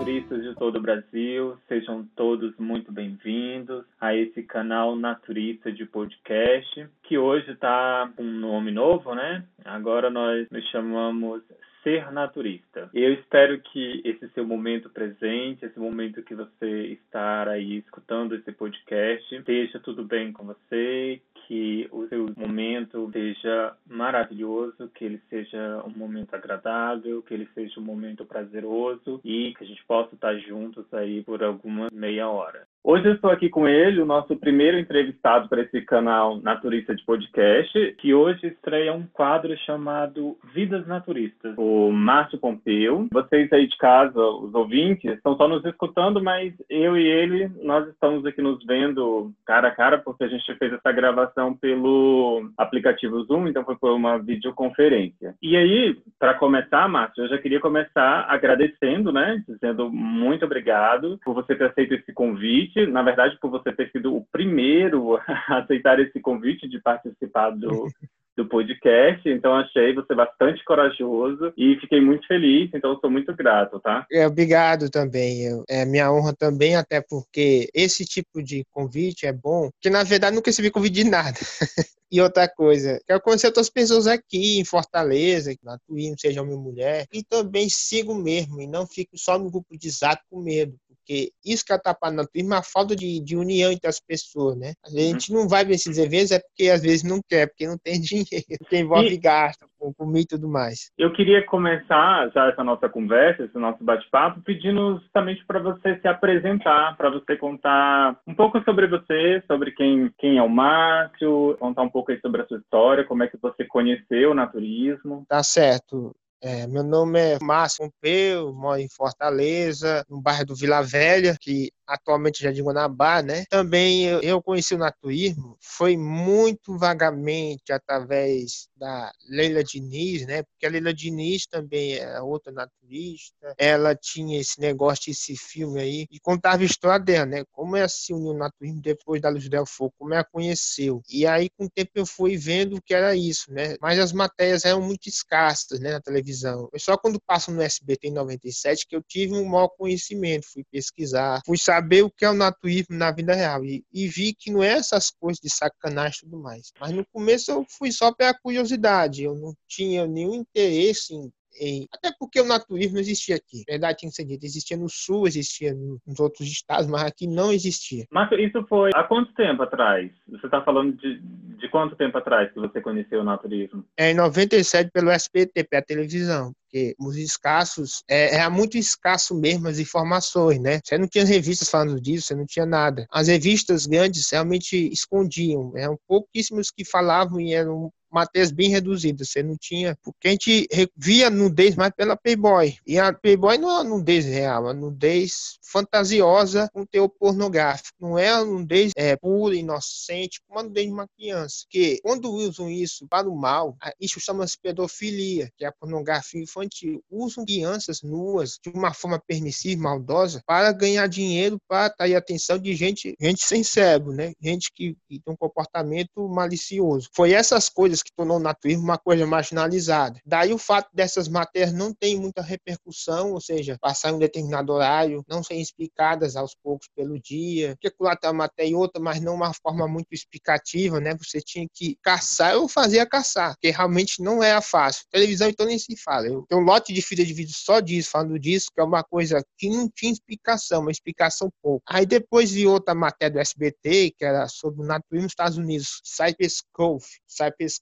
naturistas de todo o Brasil, sejam todos muito bem-vindos a esse canal Naturista de Podcast, que hoje está com um nome novo, né? Agora nós nos chamamos ser naturista. Eu espero que esse seu momento presente, esse momento que você estar aí escutando esse podcast, esteja tudo bem com você, que o seu momento seja maravilhoso, que ele seja um momento agradável, que ele seja um momento prazeroso e que a gente possa estar juntos aí por alguma meia hora. Hoje eu estou aqui com ele, o nosso primeiro entrevistado para esse canal Naturista de Podcast, que hoje estreia um quadro chamado Vidas Naturistas, o Márcio Pompeu. Vocês aí de casa, os ouvintes, estão só nos escutando, mas eu e ele, nós estamos aqui nos vendo cara a cara, porque a gente fez essa gravação pelo aplicativo Zoom, então foi por uma videoconferência. E aí, para começar, Márcio, eu já queria começar agradecendo, né, dizendo muito obrigado por você ter aceito esse convite convite, na verdade, por você ter sido o primeiro a aceitar esse convite de participar do, do podcast. Então, achei você bastante corajoso e fiquei muito feliz. Então, sou muito grato, tá? É, obrigado também. Eu, é minha honra também, até porque esse tipo de convite é bom, porque na verdade nunca recebi convite de nada. E outra coisa, quero conhecer outras pessoas aqui em Fortaleza, na Twin, seja homem ou mulher, e também sigo mesmo, e não fico só no grupo de zap com medo, porque isso que atrapalha na turma é a falta de, de união entre as pessoas, né? A gente não vai nesses eventos é porque às vezes não quer, porque não tem dinheiro, porque envolve e... gasto com comida e tudo mais. Eu queria começar já essa nossa conversa, esse nosso bate-papo, pedindo justamente para você se apresentar, para você contar um pouco sobre você, sobre quem, quem é o Márcio, contar um pouco aí sobre a sua história, como é que você conheceu o naturismo. Tá certo. É, meu nome é Márcio Pompeu, moro em Fortaleza, no bairro do Vila Velha, que atualmente já de Guanabara, né? Também eu, eu conheci o naturismo, foi muito vagamente através da Leila Diniz, né? Porque a Leila Diniz também é outra naturista, ela tinha esse negócio, esse filme aí, e contava a história dela, né? Como ela se uniu ao naturismo depois da Luz del Fogo, como ela conheceu. E aí, com o tempo, eu fui vendo o que era isso, né? Mas as matérias eram muito escassas, né? Na televisão. Foi só quando passam no SBT em 97 que eu tive um maior conhecimento, fui pesquisar, fui saber o que é o naturismo na vida real. E, e, vi que não é essas coisas de sacanagem e tudo mais. Mas no começo eu fui só pela curiosidade. Eu não tinha nenhum interesse em em, até porque o naturismo não existia aqui. Verdade tem que ser dito. Existia no sul, existia nos outros estados, mas aqui não existia. Mas isso foi há quanto tempo atrás? Você está falando de, de quanto tempo atrás que você conheceu o naturismo? É em 97 pelo SBT, pela televisão porque os escassos, é, era muito escasso mesmo as informações, né? Você não tinha revistas falando disso, você não tinha nada. As revistas grandes realmente escondiam, eram pouquíssimos que falavam e eram matérias bem reduzidas. Você não tinha. Porque a gente via nudez mais pela Playboy. E a Playboy não é a nudez real, é a nudez fantasiosa com teor pornográfico. Não é a nudez é, pura, inocente, como a nudez de uma criança. Porque quando usam isso para o mal, isso chama-se pedofilia, que é a pornografia infantil. Usam crianças nuas de uma forma permissiva, maldosa, para ganhar dinheiro, para atrair a atenção de gente, gente sem cérebro, né? Gente que, que tem um comportamento malicioso. Foi essas coisas que tornou o naturismo uma coisa marginalizada. Daí o fato dessas matérias não tem muita repercussão, ou seja, passar em um determinado horário, não serem explicadas aos poucos pelo dia, especular uma matéria e outra, mas não uma forma muito explicativa, né? Você tinha que caçar ou fazer a caçar, que realmente não era fácil. Televisão então nem se fala. Eu tenho um lote de filha de vídeo só disso, falando disso, que é uma coisa que não tinha explicação, uma explicação pouco. Aí depois vi outra matéria do SBT, que era sobre o naturismo nos Estados Unidos, Cypress Cove.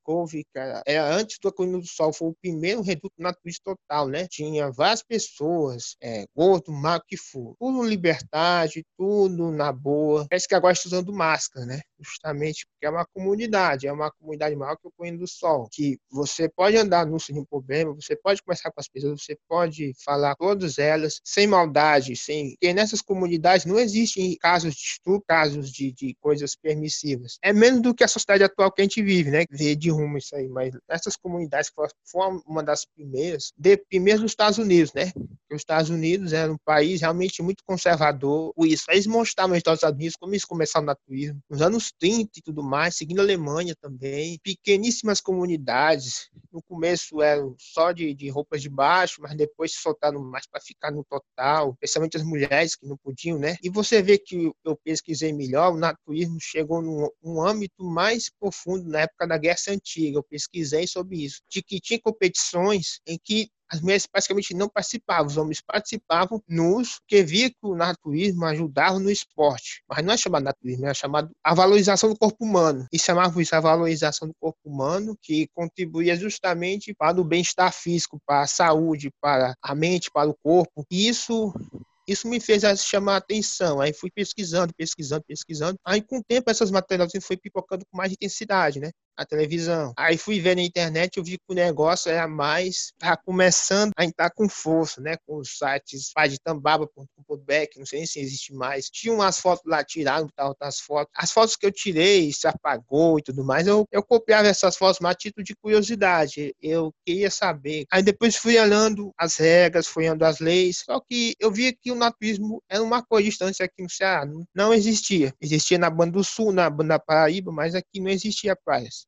Cove, cara, era é, antes do Colina do Sol, foi o primeiro reduto naturista total, né? Tinha várias pessoas, é, gordo, magro, que for. Tudo liberdade, tudo na boa. Parece que agora está usando máscara, né? Justamente porque é uma comunidade, é uma comunidade maior que o Colina do Sol, que você pode andar no sem problema, você pode conversar com as pessoas, você pode falar com todas elas, sem maldade, sem... Porque nessas comunidades não existem casos de estupro, casos de, de coisas permissivas. É menos do que a sociedade atual que a gente vive, né? De rumo isso aí, mas essas comunidades que foram uma das primeiras, de, primeiros Estados Unidos, né? Os Estados Unidos era um país realmente muito conservador. Isso, eles mostraram nos Estados Unidos como eles começaram o naturismo, nos anos 30 e tudo mais, seguindo a Alemanha também. Pequeníssimas comunidades, no começo eram só de, de roupas de baixo, mas depois se soltaram mais para ficar no total, especialmente as mulheres que não podiam, né? E você vê que eu pesquisei melhor, o naturismo chegou num um âmbito mais profundo na época da Guerra Antiga. Eu pesquisei sobre isso, de que tinha competições em que as mulheres praticamente não participavam, os homens participavam nos que via que o naturismo ajudava no esporte. Mas não é chamado naturismo, é chamado a valorização do corpo humano. E chamavam isso a valorização do corpo humano, que contribuía justamente para o bem-estar físico, para a saúde, para a mente, para o corpo. E isso isso me fez chamar a atenção. Aí fui pesquisando, pesquisando, pesquisando. Aí, com o tempo, essas matérias foi pipocando com mais intensidade, né? A televisão. Aí fui ver na internet, eu vi que o negócio era mais, tá começando a entrar com força, né? Com os sites paditambaba.com.br, não sei se existe mais. Tinha umas fotos lá, tiraram tal, outras fotos. As fotos que eu tirei, se apagou e tudo mais, eu, eu copiava essas fotos, mas a título de curiosidade. Eu queria saber. Aí depois fui olhando as regras, fui olhando as leis, só que eu via que o naturismo era uma coisa distância aqui no Ceará, não, não existia. Existia na Banda do Sul, na Banda Paraíba, mas aqui não existia praias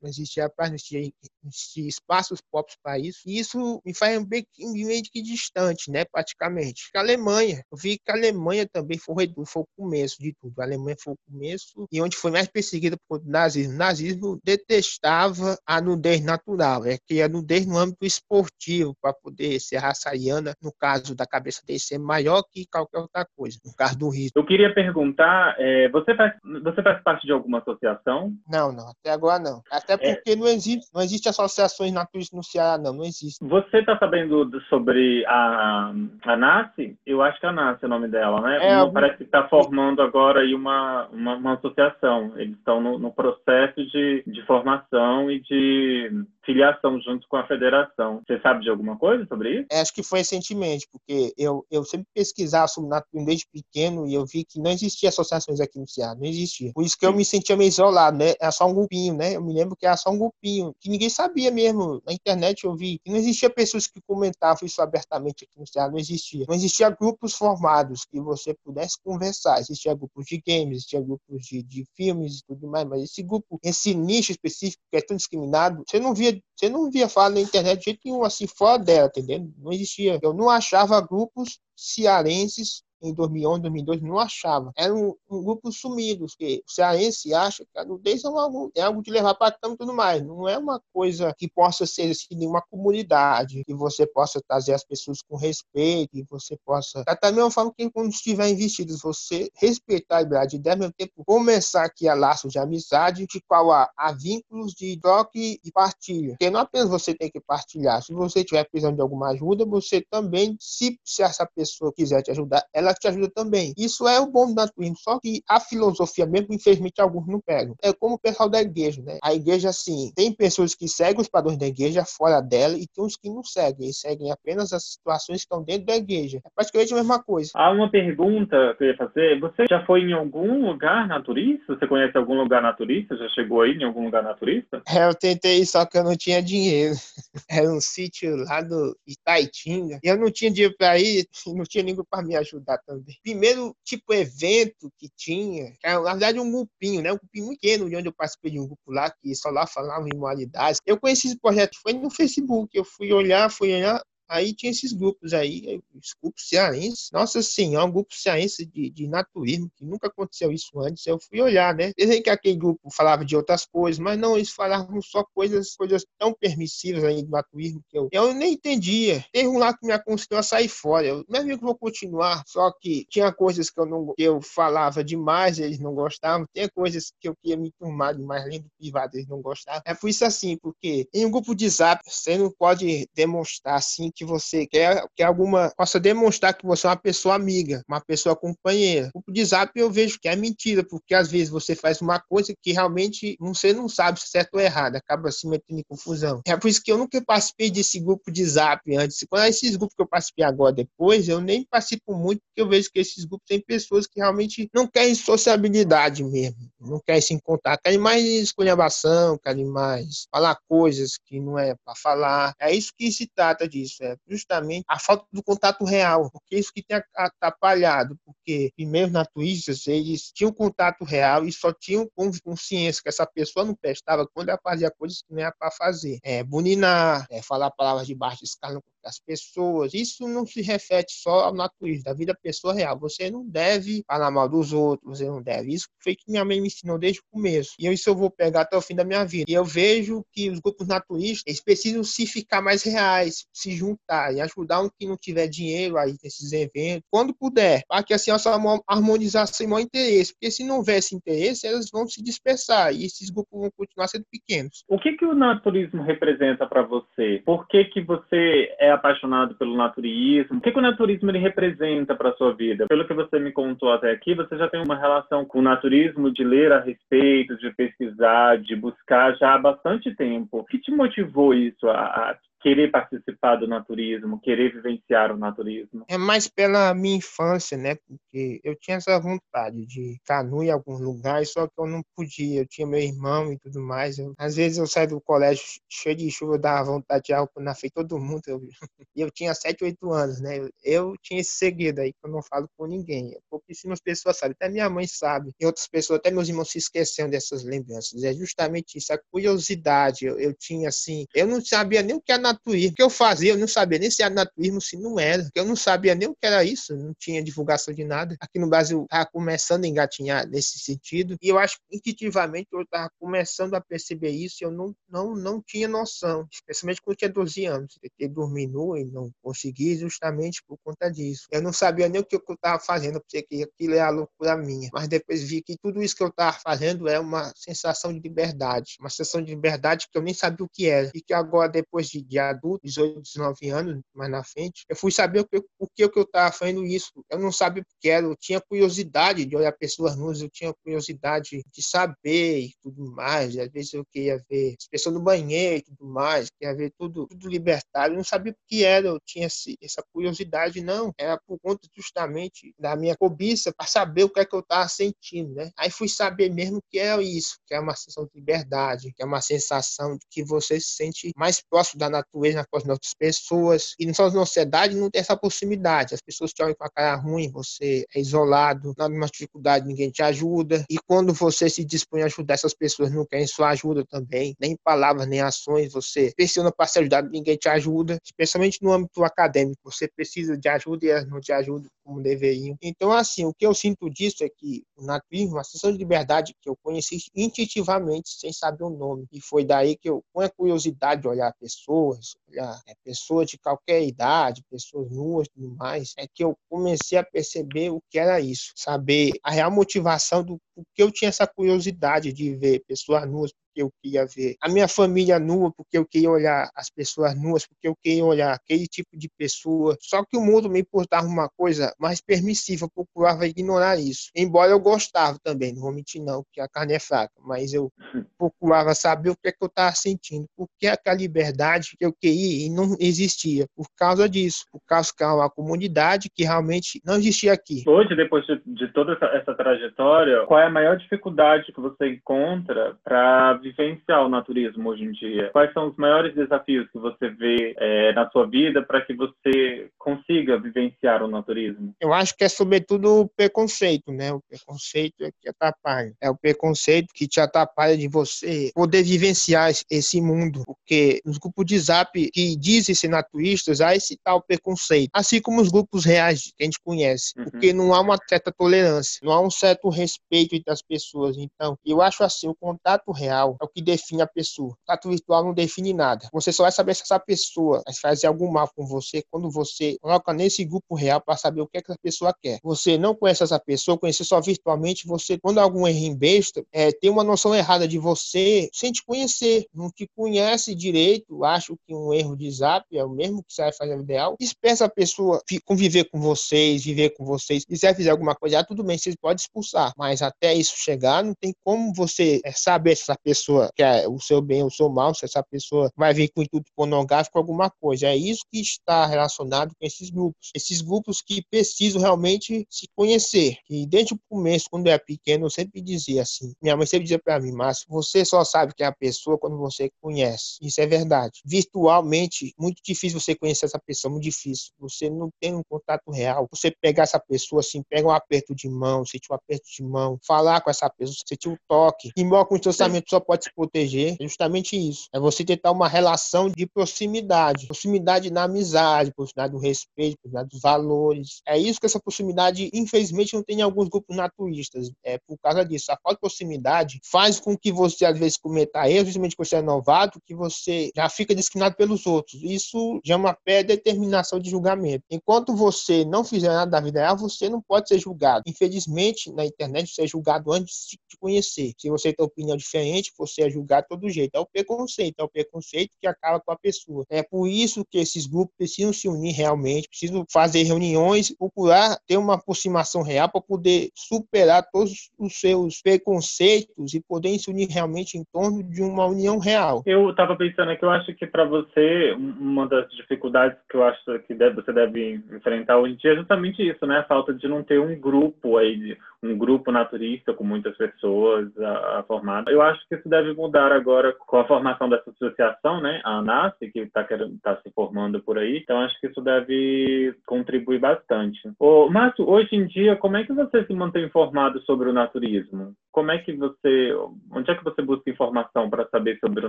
não existia paz, não existia, existia espaços próprios para isso. E isso me faz bem meio que distante, né, praticamente. A Alemanha, eu vi que a Alemanha também foi, foi o começo de tudo. A Alemanha foi o começo e onde foi mais perseguida por nazismo. O nazismo detestava a nudez natural, é que a nudez no âmbito esportivo, para poder ser raça ariana, no caso da cabeça dele ser maior que qualquer outra coisa, no caso do risco. Eu queria perguntar, é, você, faz, você faz parte de alguma associação? Não, não, até agora não. Até é. porque é. não existe, não existe associações naturistas no Ceará, não, não existe. Você está sabendo sobre a, a NASCE? Eu acho que é a NASCE é o nome dela, né? É. Parece que está formando agora aí uma, uma, uma associação. Eles estão no, no processo de, de formação e de filiação junto com a federação. Você sabe de alguma coisa sobre isso? É, acho que foi recentemente, porque eu, eu sempre pesquisava sobre naturismo desde pequeno e eu vi que não existia associações aqui no Ceará, não existia. Por isso que eu me sentia meio isolado, né? Era só um grupinho, né? Eu me lembro que era só um grupinho, que ninguém sabia mesmo. Na internet eu vi que não existia pessoas que comentavam isso abertamente aqui no Ceará, não existia. Não existia grupos formados que você pudesse conversar. Existia grupos de games, existia grupos de, de filmes e tudo mais, mas esse grupo, esse nicho específico que é tão discriminado, você não via você não via falar na internet de jeito nenhum, assim, fora dela, entendeu? Não existia. Eu não achava grupos cearenses em 2011, 2012, não achava. Era um, um grupo sumido, que o cearense acha que a nudez é algo, é algo de levar para cama e tudo mais. Não é uma coisa que possa ser assim, de uma comunidade, que você possa trazer as pessoas com respeito, que você possa. Da mesma forma que quando estiver investido, você respeitar a liberdade e, ao mesmo tempo, começar aqui a laços de amizade, de qual há, há vínculos de troca e partilha. Porque não apenas você tem que partilhar, se você tiver precisando de alguma ajuda, você também, se, se essa pessoa quiser te ajudar, ela ela te ajuda também. Isso é o bom do naturismo, só que a filosofia mesmo, infelizmente, alguns não pegam. É como o pessoal da igreja, né? A igreja, assim, tem pessoas que seguem os padrões da igreja fora dela e tem uns que não seguem. Eles seguem apenas as situações que estão dentro da igreja. É praticamente a mesma coisa. Há uma pergunta que eu ia fazer. Você já foi em algum lugar naturista? Você conhece algum lugar naturista? Já chegou aí em algum lugar naturista? É, eu tentei, só que eu não tinha dinheiro. Era um sítio lá do Itaitinga. E eu não tinha dinheiro para ir, não tinha ninguém para me ajudar Primeiro, tipo, evento que tinha, que era, na verdade, um grupinho, né? Um grupinho pequeno, de onde eu participei de um grupo lá, que só lá falava em modalidades. Eu conheci esse projeto, foi no Facebook. Eu fui olhar, fui olhar, Aí tinha esses grupos aí, os grupos cearenses. Nossa senhora, um grupo cearense de, de naturismo, que nunca aconteceu isso antes. Eu fui olhar, né? Dizem que aquele grupo falava de outras coisas, mas não, eles falavam só coisas, coisas tão permissivas aí do naturismo que eu, eu nem entendia. Teve um lá que me aconselhou a sair fora. Eu, mas eu vou continuar. Só que tinha coisas que eu não que eu falava demais, eles não gostavam. Tinha coisas que eu queria me turmar demais, além do privado, eles não gostavam. É por isso assim, porque em um grupo de zap, você não pode demonstrar assim que você quer que alguma possa demonstrar que você é uma pessoa amiga, uma pessoa companheira. O de zap eu vejo que é mentira, porque às vezes você faz uma coisa que realmente você não sabe se é certo ou errado, acaba se metendo em confusão. É por isso que eu nunca participei desse grupo de zap antes. Quando é esses grupos que eu participei agora depois, eu nem participo muito, porque eu vejo que esses grupos têm pessoas que realmente não querem sociabilidade mesmo, não querem se encontrar, querem mais esculhambação, querem mais falar coisas que não é para falar. É isso que se trata disso, é justamente a falta do contato real, porque é isso que tem atrapalhado, porque primeiro na Twitch eles tinham contato real e só tinham consciência que essa pessoa não prestava quando ela fazia coisas que não era para fazer. É, buninar, é, falar palavras de baixo escala das pessoas. Isso não se reflete só ao naturismo, da vida da pessoa real. Você não deve falar mal dos outros, você não deve. Isso foi que minha mãe me ensinou desde o começo. E isso eu vou pegar até o fim da minha vida. E eu vejo que os grupos naturistas, eles precisam se ficar mais reais, se juntar e ajudar um que não tiver dinheiro aí nesses eventos, quando puder, para que assim essa harmonização e maior interesse. Porque se não houver esse interesse, elas vão se dispersar e esses grupos vão continuar sendo pequenos. O que, que o naturismo representa para você? Por que, que você é apaixonado pelo naturismo. O que, que o naturismo ele representa para sua vida? Pelo que você me contou até aqui, você já tem uma relação com o naturismo de ler a respeito, de pesquisar, de buscar já há bastante tempo. O que te motivou isso a, a querer participar do naturismo, querer vivenciar o naturismo? É mais pela minha infância, né? Porque eu tinha essa vontade de canoa em alguns lugares, só que eu não podia. Eu tinha meu irmão e tudo mais. Eu, às vezes eu saio do colégio cheio de chuva, eu dava vontade de álcool na frente todo mundo. Eu, e eu tinha 7, 8 anos, né? Eu, eu, tinha esse segredo aí que eu não falo com ninguém. É pouquíssimas pessoas sabem, até minha mãe sabe. E outras pessoas, até meus irmãos se esqueceram dessas lembranças. É justamente isso, a curiosidade. Eu, eu tinha assim, eu não sabia nem o que era naturismo. O que eu fazia, eu não sabia nem se era naturismo, se não era. Eu não sabia nem o que era isso, não tinha divulgação de nada. Aqui no Brasil estava começando a engatinhar nesse sentido. E eu acho que intuitivamente eu estava começando a perceber isso e eu não, não, não tinha noção. Especialmente quando eu tinha 12 anos. Eu dormi nu e não consegui justamente por conta disso. Eu não sabia nem o que eu estava fazendo, eu pensei que aquilo é a loucura minha. Mas depois vi que tudo isso que eu estava fazendo é uma sensação de liberdade. Uma sensação de liberdade que eu nem sabia o que era. E que agora, depois de, de adulto, 18, 19 anos, mais na frente, eu fui saber o que, eu estava fazendo isso. Eu não sabia o que era, eu tinha curiosidade de olhar pessoas nuas, eu tinha curiosidade de saber e tudo mais. Às vezes eu queria ver as pessoas no banheiro e tudo mais, queria ver tudo, tudo libertário. Eu não sabia o que era, eu tinha essa curiosidade, não. Era por conta justamente da minha cobiça para saber o que é que eu estava sentindo, né? Aí fui saber mesmo que é isso, que é uma sensação de liberdade, que é uma sensação de que você se sente mais próximo da natureza, com as outras pessoas. E na sociedade não tem essa proximidade. As pessoas te olham com a cara ruim, você é isolado, na mesma dificuldade ninguém te ajuda. E quando você se dispõe a ajudar, essas pessoas não querem sua ajuda também, nem palavras, nem ações. Você pressiona para ser ajudado, ninguém te ajuda, especialmente no âmbito acadêmico. Você precisa de ajuda e elas não te ajudam como deveriam. Então, assim, o que eu sinto disso é que o naturismo, uma sensação de liberdade que eu conheci intuitivamente, sem saber o nome. E foi daí que eu, com a curiosidade de olhar pessoas, olhar é, pessoas de qualquer idade, pessoas nuas e tudo mais, é que eu comecei a perceber o que era isso, saber a real motivação do que eu tinha essa curiosidade de ver pessoas nuas, porque eu queria ver a minha família nua, porque eu queria olhar as pessoas nuas, porque eu queria olhar aquele tipo de pessoa. Só que o mundo me importava uma coisa mais permissiva, eu procurava ignorar isso. Embora eu gostava também, não vou mentir não, que a carne é fraca, mas eu procurava saber o que é que eu estava sentindo, porque aquela liberdade que eu queria e não existia, por causa disso, por causa que é uma comunidade que realmente não existia aqui. Hoje, depois de, de toda essa, essa trajetória, qual é a maior dificuldade que você encontra para vivenciar o naturismo hoje em dia? Quais são os maiores desafios que você vê é, na sua vida para que você consiga vivenciar o naturismo? Eu acho que é sobretudo o preconceito, né? O preconceito é que atrapalha. É o preconceito que te atrapalha de você poder vivenciar esse mundo, porque nos grupos de zap que dizem ser naturistas, há esse tal preconceito, assim como os grupos reais que a gente conhece, uhum. porque não há uma certa tolerância, não há um certo respeito entre as pessoas. Então, eu acho assim, o contato real virtual é o que define a pessoa. O contato virtual não define nada. Você só vai saber se essa pessoa vai fazer algum mal com você quando você coloca nesse grupo real para saber o que, é que essa pessoa quer. Você não conhece essa pessoa, conhecer só virtualmente, você, quando algum erro em besta, é, tem uma noção errada de você sem te conhecer. Não te conhece direito, acho que um erro de zap é o mesmo que você vai fazer no ideal. Espera a pessoa conviver com vocês, viver com vocês. Se quiser fazer alguma coisa, ah, tudo bem, vocês podem expulsar. Mas até isso chegar, não tem como você é, saber se essa pessoa quer o seu bem ou o seu mal, se essa pessoa vai vir com intuito pornográfico alguma coisa. É isso que está relacionado com esses grupos. Esses grupos que precisam realmente se conhecer. E desde o começo, quando eu era pequeno, eu sempre dizia assim: minha mãe sempre dizia para mim, mas você só sabe quem é a pessoa quando você conhece. Isso é verdade. Virtualmente, muito difícil você conhecer essa pessoa, muito difícil. Você não tem um contato real. Você pegar essa pessoa assim, pega um aperto de mão, sentir um aperto de mão, falar com essa pessoa, sentir um toque. Embora com o distanciamento só pode se proteger, é justamente isso. É você tentar uma relação de proximidade. Proximidade na amizade, proximidade do respeito, proximidade dos valores. É isso que essa proximidade, infelizmente, não tem em alguns grupos naturistas. É por causa disso. A falta de proximidade faz com que você, às vezes, cometa erros, justamente porque você é novato, que você já fica discriminado pelos outros. Isso já é uma pré-determinação de julgamento. Enquanto você não fizer nada da vida real, você não pode ser julgado. Infelizmente, na internet, você é julgado antes de te conhecer. Se você tem opinião diferente, você é julgado de todo jeito. É o preconceito, é o preconceito que acaba com a pessoa. É por isso que esses grupos precisam se unir realmente, precisam fazer reuniões, procurar ter uma aproximação real para poder superar todos os seus preconceitos e poder se unir realmente em torno de uma união real. Eu estava pensando aqui, eu acho que para você, uma das dificuldades que eu acho que você deve enfrentar hoje em dia é justamente isso, né? A falta de não ter um grupo aí, um grupo naturista com muitas pessoas a, a. Eu acho que isso deve mudar agora com a formação dessa associação, né? A ANAS, que está tá se formando por aí. Então, acho que isso deve contribuir bastante. Ô, Márcio, hoje em dia, como é que você se mantém informado sobre o naturismo? Como é que você, onde é que você busca informação para saber sobre o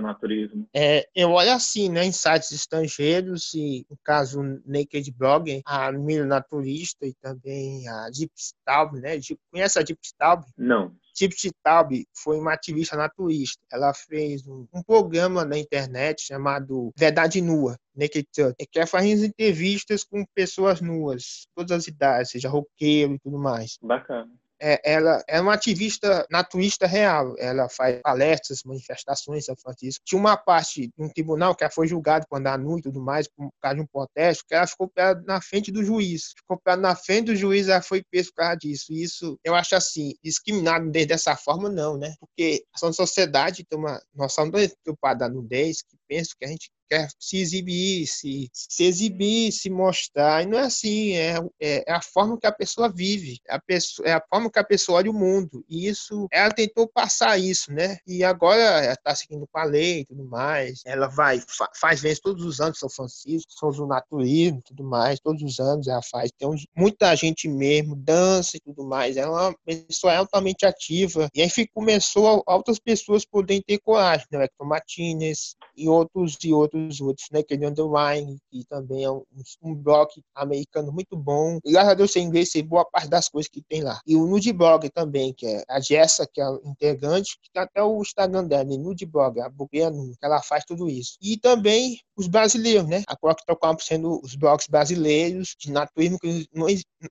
naturismo? É, eu olho assim, né, em sites estrangeiros e, no caso, Naked Blog, a Milho Naturista e também a Deep Stalb, né? Conhece a Deep Stalb? Não. Tipsy Taub foi uma ativista naturista. Ela fez um, um, programa na internet chamado Verdade Nua, Naked Truth, que ela faz entrevistas com pessoas nuas, todas as idades, seja roqueiro e tudo mais. Bacana é, ela é uma ativista naturista real. Ela faz palestras, manifestações, ela faz isso. Tinha uma parte de um tribunal que ela foi julgada por andar nu e tudo mais, por causa de um protesto, que ela ficou na frente do juiz. Ficou na frente do juiz, ela foi presa por causa disso. E isso, eu acho assim, discriminado desde dessa forma, não, né? Porque a sociedade tem uma noção preocupada da nudez, que pensa que a gente quer se exibir, se, se exibir, se mostrar. E não é assim, é, é, é, a forma que a pessoa vive, a, pessoa, é a forma que a pessoa olha o mundo. E isso, ela tentou passar isso, né? E agora ela está seguindo com a lei e tudo mais. Ela vai, fa, faz vezes todos os anos, São Francisco, São do Naturismo e tudo mais, todos os anos ela faz. Tem muita gente mesmo, dança e tudo mais. Ela é uma pessoa altamente ativa. E aí começou outras pessoas poderem ter coragem, né? Hector Martinez e outros e outros os outros, né? Que é Underline, que também é um, um blog americano muito bom. E graças a Deus em inglês sei boa parte das coisas que tem lá. E o Nudeblog também, que é a Jessa, que é a integrante, que tem até o Instagram dela, né? Nudeblog, a blogueira que ela faz tudo isso. E também os brasileiros, né? Agora que estão sendo os blogs brasileiros de naturismo que não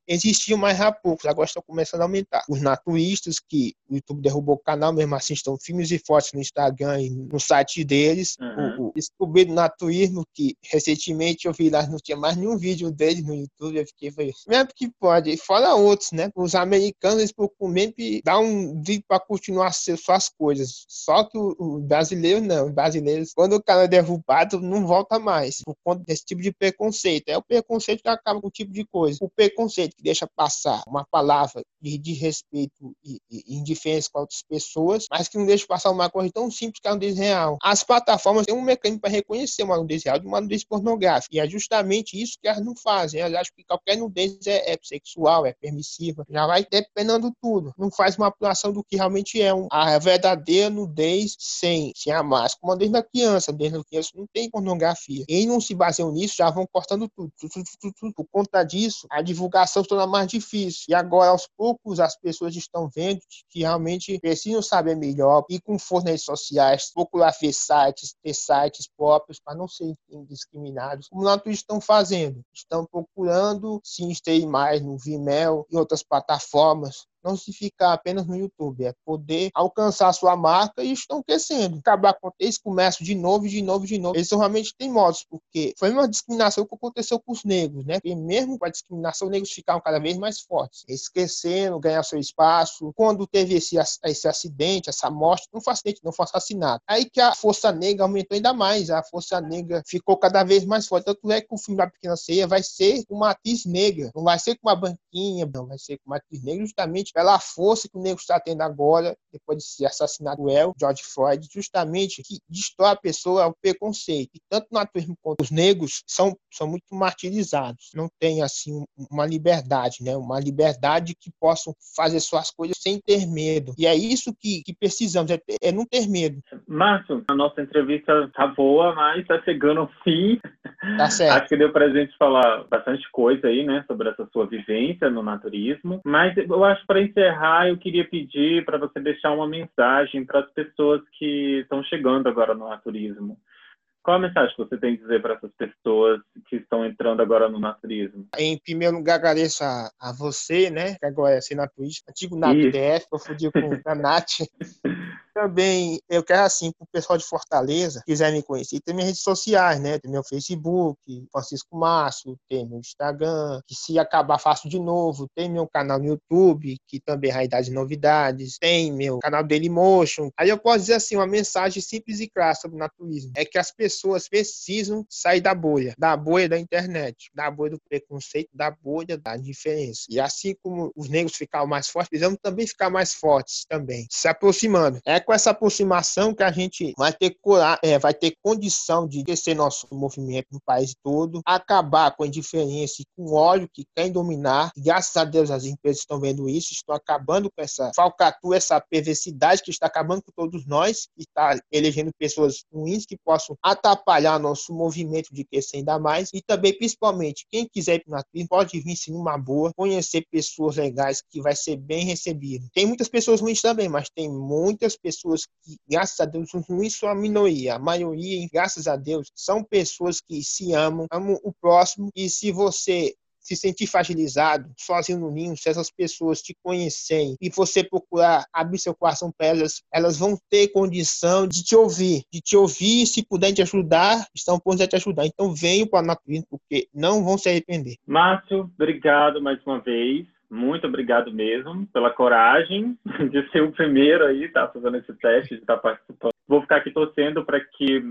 existiam mais há poucos, agora estão começando a aumentar. Os naturistas que o YouTube derrubou o canal, mesmo assim estão filmes e fotos no Instagram e no site deles. Uhum. O, o descobriram naturismo que recentemente eu vi lá, não tinha mais nenhum vídeo deles no YouTube, eu fiquei falei, mesmo que pode, fora outros, né? Os americanos eles procuram dar um vídeo para continuar suas coisas. Só que o, o brasileiro não, os brasileiros, quando o cara é derrubado, não volta mais, por conta desse tipo de preconceito. É o preconceito que acaba com o tipo de coisa. O preconceito que deixa passar uma palavra de, de respeito e, e indiferença com outras pessoas, mas que não deixa passar uma coisa tão simples que é um desreal. As plataformas têm um mecanismo para reconhecer uma nudez real de uma nudez pornográfica. E é justamente isso que elas não fazem. Elas acham que qualquer nudez é, é sexual, é permissiva, já vai dependendo tudo. Não faz uma apuração do que realmente é um, a verdadeira nudez sem, sem a máscara. Como desde a criança, desde a criança não tem pornografia. E não se baseiam nisso, já vão cortando tudo. Por conta disso, a divulgação se torna mais difícil. E agora, aos poucos, as pessoas estão vendo que realmente precisam saber melhor e com força sociais, procurar ver sites, ter sites próprios para não serem discriminados, como nós estão fazendo. Estão procurando se inserir mais no Vimeo e outras plataformas não se ficar apenas no YouTube, é poder alcançar sua marca e estão crescendo. Acabar com esse comércio de novo, de novo, de novo. Eles realmente teimosos, porque foi uma discriminação que aconteceu com os negros, né? E mesmo com a discriminação, os negros ficaram cada vez mais fortes. Eles cresceram, ganharam seu espaço. Quando teve esse, esse acidente, essa morte, não foi acidente, não foi assassinato. Aí que a Força Negra aumentou ainda mais. A Força Negra ficou cada vez mais forte. Tanto é que o filme da Pequena Ceia vai ser uma atriz negra. Não vai ser com uma não. Vai ser com uma atriz negra justamente justamente pela força que o negro está tendo agora, depois de ser assassinado o El, George Floyd, justamente que destrói a pessoa ao preconceito. E tanto o naturismo quanto os negros são, são muito martirizados. Não tem, assim, uma liberdade, né? Uma liberdade que possam fazer suas coisas sem ter medo. E é isso que, que precisamos, é, é não ter medo. Márcio, a nossa entrevista tá boa, mas tá chegando ao fim. Tá certo. Acho que deu pra gente falar bastante coisa aí, né, sobre essa sua vivência no naturismo. Mas eu acho para encerrar, eu queria pedir para você deixar uma mensagem para as pessoas que estão chegando agora no naturismo. Qual a mensagem que você tem a dizer para essas pessoas que estão entrando agora no naturismo? Em primeiro lugar, agradeço a, a você, né, que agora é senatista, antigo NatDF, confundiu com a Nat. também eu quero assim para o pessoal de Fortaleza quiser me conhecer tem minhas redes sociais né? Tem meu Facebook Francisco Márcio tem meu Instagram que se acabar faço de novo. Tem meu canal no YouTube que também é Realidade Novidades. Tem meu canal Dailymotion aí eu posso dizer assim uma mensagem simples e clara sobre o naturismo. É que as pessoas precisam sair da bolha. Da bolha da internet. Da bolha do preconceito da bolha da diferença. E assim como os negros ficaram mais fortes precisamos também ficar mais fortes também. Se aproximando. É com essa aproximação que a gente vai ter, é, vai ter condição de crescer nosso movimento no país todo, acabar com a indiferença e com o ódio que quer dominar. Graças a Deus as empresas estão vendo isso, estão acabando com essa falcatrua, essa perversidade que está acabando com todos nós, que está elegendo pessoas ruins que possam atrapalhar nosso movimento de crescer ainda mais. E também, principalmente, quem quiser ir para o pode vir sim numa boa, conhecer pessoas legais que vai ser bem recebido. Tem muitas pessoas ruins também, mas tem muitas pessoas pessoas que, graças a Deus, não é a minoria. A maioria, graças a Deus, são pessoas que se amam, amam o próximo. E se você se sentir fragilizado, sozinho no ninho, se essas pessoas te conhecerem e você procurar abrir seu coração para elas, elas vão ter condição de te ouvir, de te ouvir, se puderem te ajudar, estão prontos a te ajudar. Então venham para a natureza, porque não vão se arrepender. Márcio, obrigado mais uma vez muito obrigado mesmo pela coragem de ser o primeiro aí, tá fazendo esse teste, de estar tá participando. Vou ficar aqui torcendo para que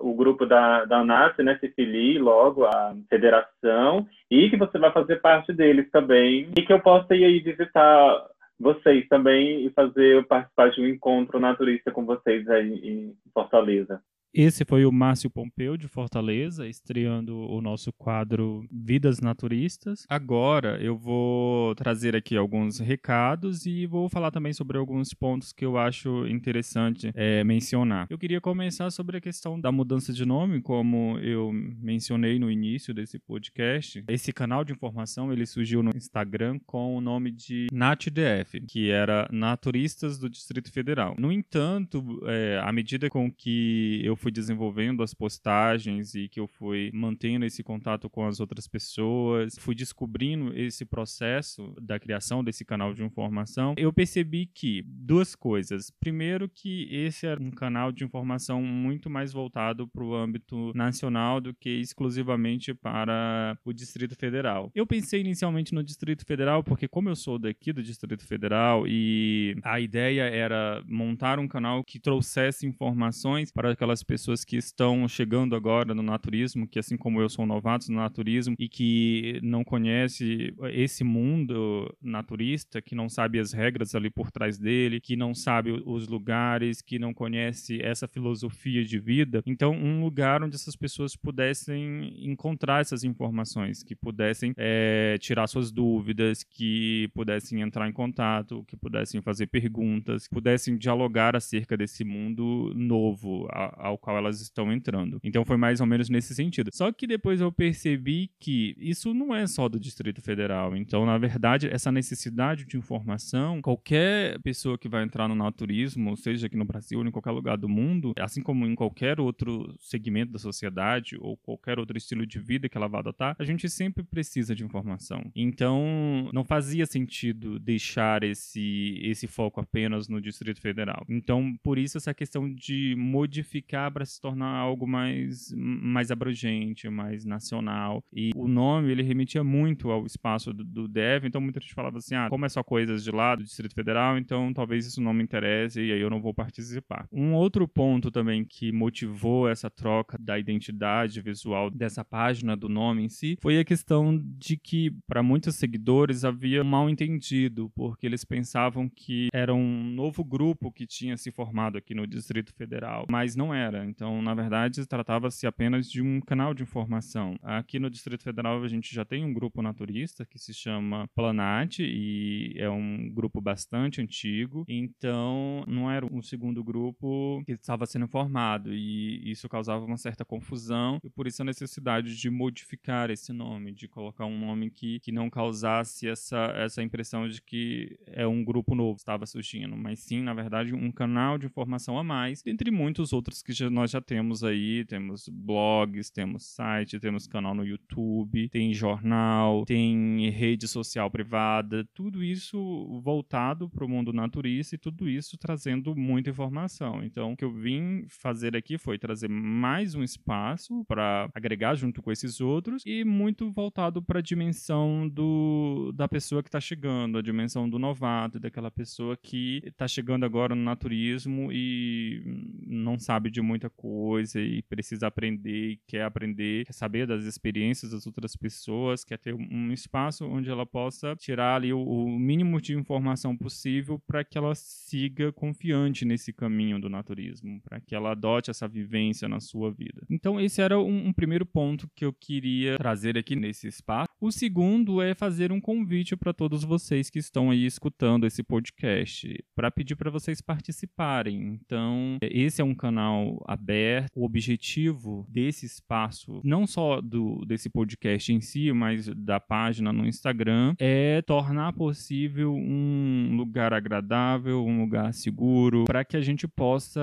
o grupo da, da ANAS né, se filie logo à federação e que você vai fazer parte deles também e que eu possa ir aí visitar vocês também e fazer participar de um encontro naturista com vocês aí em Fortaleza. Esse foi o Márcio Pompeu de Fortaleza, estreando o nosso quadro Vidas Naturistas. Agora eu vou trazer aqui alguns recados e vou falar também sobre alguns pontos que eu acho interessante é, mencionar. Eu queria começar sobre a questão da mudança de nome, como eu mencionei no início desse podcast. Esse canal de informação ele surgiu no Instagram com o nome de NatDF, que era Naturistas do Distrito Federal. No entanto, é, à medida com que eu fui desenvolvendo as postagens e que eu fui mantendo esse contato com as outras pessoas, fui descobrindo esse processo da criação desse canal de informação, eu percebi que duas coisas. Primeiro, que esse era um canal de informação muito mais voltado para o âmbito nacional do que exclusivamente para o Distrito Federal. Eu pensei inicialmente no Distrito Federal porque, como eu sou daqui do Distrito Federal e a ideia era montar um canal que trouxesse informações para aquelas pessoas que estão chegando agora no naturismo, que assim como eu são novatos no naturismo e que não conhece esse mundo naturista, que não sabe as regras ali por trás dele, que não sabe os lugares, que não conhece essa filosofia de vida. Então, um lugar onde essas pessoas pudessem encontrar essas informações, que pudessem é, tirar suas dúvidas, que pudessem entrar em contato, que pudessem fazer perguntas, que pudessem dialogar acerca desse mundo novo ao qual elas estão entrando. Então, foi mais ou menos nesse sentido. Só que depois eu percebi que isso não é só do Distrito Federal. Então, na verdade, essa necessidade de informação, qualquer pessoa que vai entrar no naturismo, seja aqui no Brasil ou em qualquer lugar do mundo, assim como em qualquer outro segmento da sociedade ou qualquer outro estilo de vida que ela vá adotar, a gente sempre precisa de informação. Então, não fazia sentido deixar esse, esse foco apenas no Distrito Federal. Então, por isso essa questão de modificar para se tornar algo mais, mais abrangente, mais nacional. E o nome, ele remetia muito ao espaço do, do DEV, então muita gente falava assim, ah, como é só coisas de lá do Distrito Federal, então talvez isso não me interesse e aí eu não vou participar. Um outro ponto também que motivou essa troca da identidade visual dessa página, do nome em si, foi a questão de que, para muitos seguidores, havia um mal entendido, porque eles pensavam que era um novo grupo que tinha se formado aqui no Distrito Federal, mas não era. Então, na verdade, tratava-se apenas de um canal de informação. Aqui no Distrito Federal, a gente já tem um grupo naturista que se chama Planat e é um grupo bastante antigo. Então, não era um segundo grupo que estava sendo formado e isso causava uma certa confusão e por isso a necessidade de modificar esse nome, de colocar um nome que, que não causasse essa, essa impressão de que é um grupo novo que estava surgindo, mas sim, na verdade, um canal de informação a mais, entre muitos outros que já, nós já temos aí, temos blogs, temos site, temos canal no YouTube, tem jornal, tem rede social privada, tudo isso voltado para o mundo naturista e tudo isso trazendo muita informação. Então, o que eu vim fazer aqui foi trazer mais um espaço para agregar junto com esses outros e muito voltado para a dimensão do, da pessoa que está chegando, a dimensão do novato, daquela pessoa que está chegando agora no naturismo e não sabe de muita coisa e precisa aprender, quer aprender, quer saber das experiências das outras pessoas, quer ter um espaço onde ela possa tirar ali o, o mínimo de informação possível para que ela siga confiante nesse caminho do naturismo, para que ela adote essa vivência na sua vida. Então, esse era um, um primeiro ponto que eu queria trazer aqui nesse espaço. O segundo é fazer um convite para todos vocês que estão aí escutando esse podcast, para pedir para vocês participarem. Então, esse é um canal aberto. O objetivo desse espaço, não só do desse podcast em si, mas da página no Instagram, é tornar possível um lugar agradável, um lugar seguro, para que a gente possa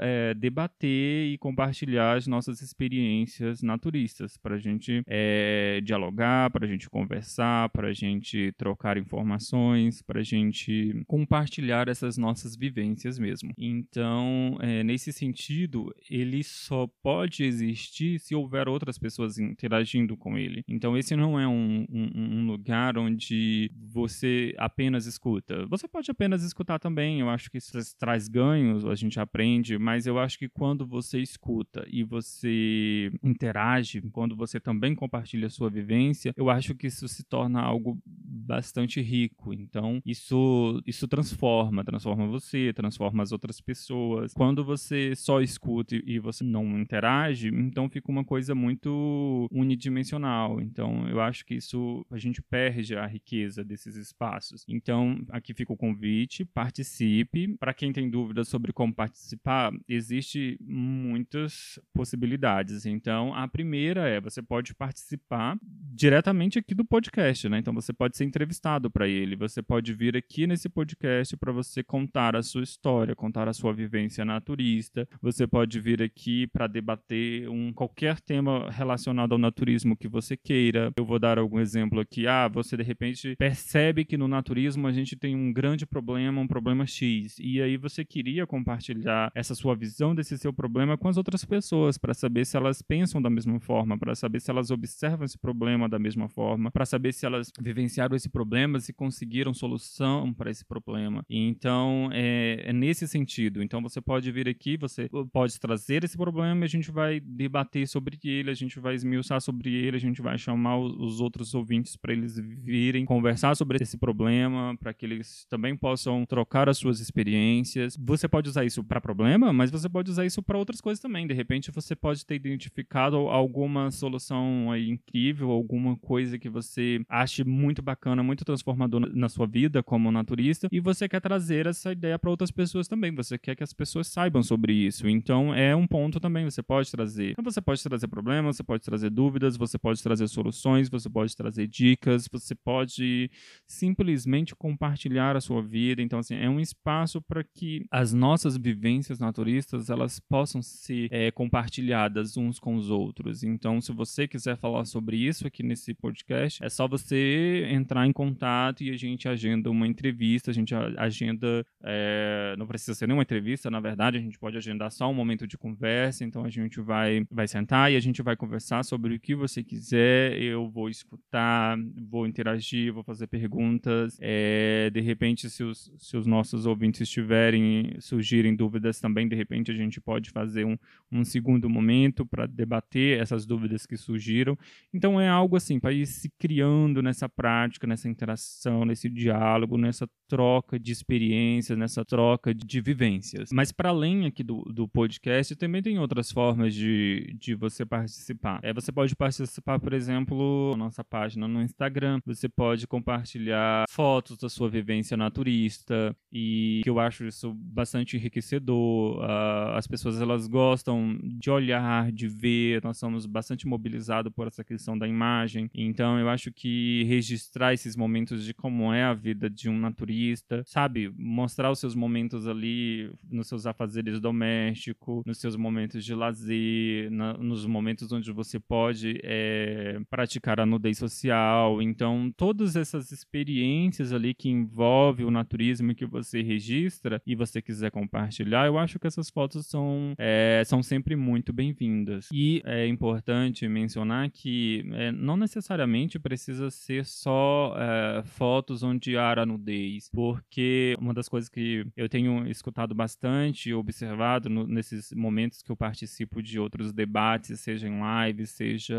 é, debater e compartilhar as nossas experiências naturistas, para a gente é, dialogar, para a gente conversar, para a gente trocar informações, para a gente compartilhar essas nossas vivências mesmo. Então, é, nesse sentido, ele só pode existir se houver outras pessoas interagindo com ele. Então, esse não é um, um, um lugar onde você apenas escuta. Você pode apenas escutar também. Eu acho que isso traz ganhos, a gente aprende, mas eu acho que quando você escuta e você interage, quando você também compartilha a sua vivência, eu acho que isso se torna algo bastante rico. Então, isso, isso transforma, transforma você, transforma as outras pessoas. Quando você só escuta e você não interage, então fica uma coisa muito unidimensional. Então, eu acho que isso a gente perde a riqueza desses espaços. Então, aqui fica o convite, participe. Para quem tem dúvidas sobre como participar, existe muitas possibilidades. Então, a primeira é você pode participar diretamente aqui do podcast, né? Então você pode ser entrevistado para ele, você pode vir aqui nesse podcast para você contar a sua história, contar a sua vivência naturista. Você pode vir aqui para debater um qualquer tema relacionado ao naturismo que você queira. Eu vou dar algum exemplo aqui. Ah, você de repente percebe que no naturismo a gente tem um grande problema, um problema X, e aí você queria compartilhar essa sua visão desse seu problema com as outras pessoas para saber se elas pensam da mesma forma, para saber se elas observam esse problema da mesma forma, para saber se elas vivenciaram esse problema, se conseguiram solução para esse problema. Então, é, é, nesse sentido. Então, você pode vir aqui, você pode trazer esse problema, a gente vai debater sobre ele, a gente vai esmiuçar sobre ele, a gente vai chamar os outros ouvintes para eles virem conversar sobre esse problema, para que eles também possam trocar as suas experiências. Você pode usar isso para problema, mas você pode usar isso para outras coisas também. De repente você pode ter identificado alguma solução aí incrível, alguma coisa que você ache muito bacana, muito transformadora na sua vida como naturista, e você quer trazer essa ideia para outras pessoas também. Você quer que as pessoas saibam sobre isso. Então é um ponto também você pode trazer. Então você pode trazer problemas, você pode trazer dúvidas, você pode trazer soluções, você pode trazer dicas, você pode simplesmente compartilhar a sua vida. Então assim, é um espaço para que as nossas vivências naturistas elas possam ser é, compartilhadas uns com os outros. Então se você quiser falar sobre isso aqui nesse podcast, é só você entrar em contato e a gente agenda uma entrevista, a gente agenda, é, não precisa ser nenhuma entrevista, na verdade, a gente pode agendar só um momento de conversa, então a gente vai, vai sentar e a gente vai conversar sobre o que você quiser, eu vou escutar, vou interagir, vou fazer perguntas, é, de repente se os, se os nossos ouvintes tiverem, surgirem dúvidas também, de repente a gente pode fazer um, um segundo momento para debater essas dúvidas que surgiram, então é algo assim, para ir se criando nessa prática, nessa interação, nesse diálogo, nessa troca de experiências, nessa troca de vivências. Mas para além aqui do, do podcast, também tem outras formas de, de você participar. É, você pode participar, por exemplo, na nossa página no Instagram. Você pode compartilhar fotos da sua vivência naturista e que eu acho isso bastante enriquecedor. Uh, as pessoas elas gostam de olhar, de ver. Nós somos bastante mobilizados por essa questão da imagem. Então eu acho que registrar esses momentos de como é a vida de um naturista, sabe, mostrar os seus momentos ali nos seus afazeres domésticos, nos seus momentos de lazer, na, nos momentos onde você pode é, praticar a nudez social. Então, todas essas experiências ali que envolve o naturismo que você registra e você quiser compartilhar, eu acho que essas fotos são, é, são sempre muito bem-vindas. E é importante mencionar que é, não necessariamente precisa ser só é, fotos onde há a nudez, porque uma das coisas que eu tenho escutado bastante, observado no, nesses momentos que eu participo de outros debates, seja em live, seja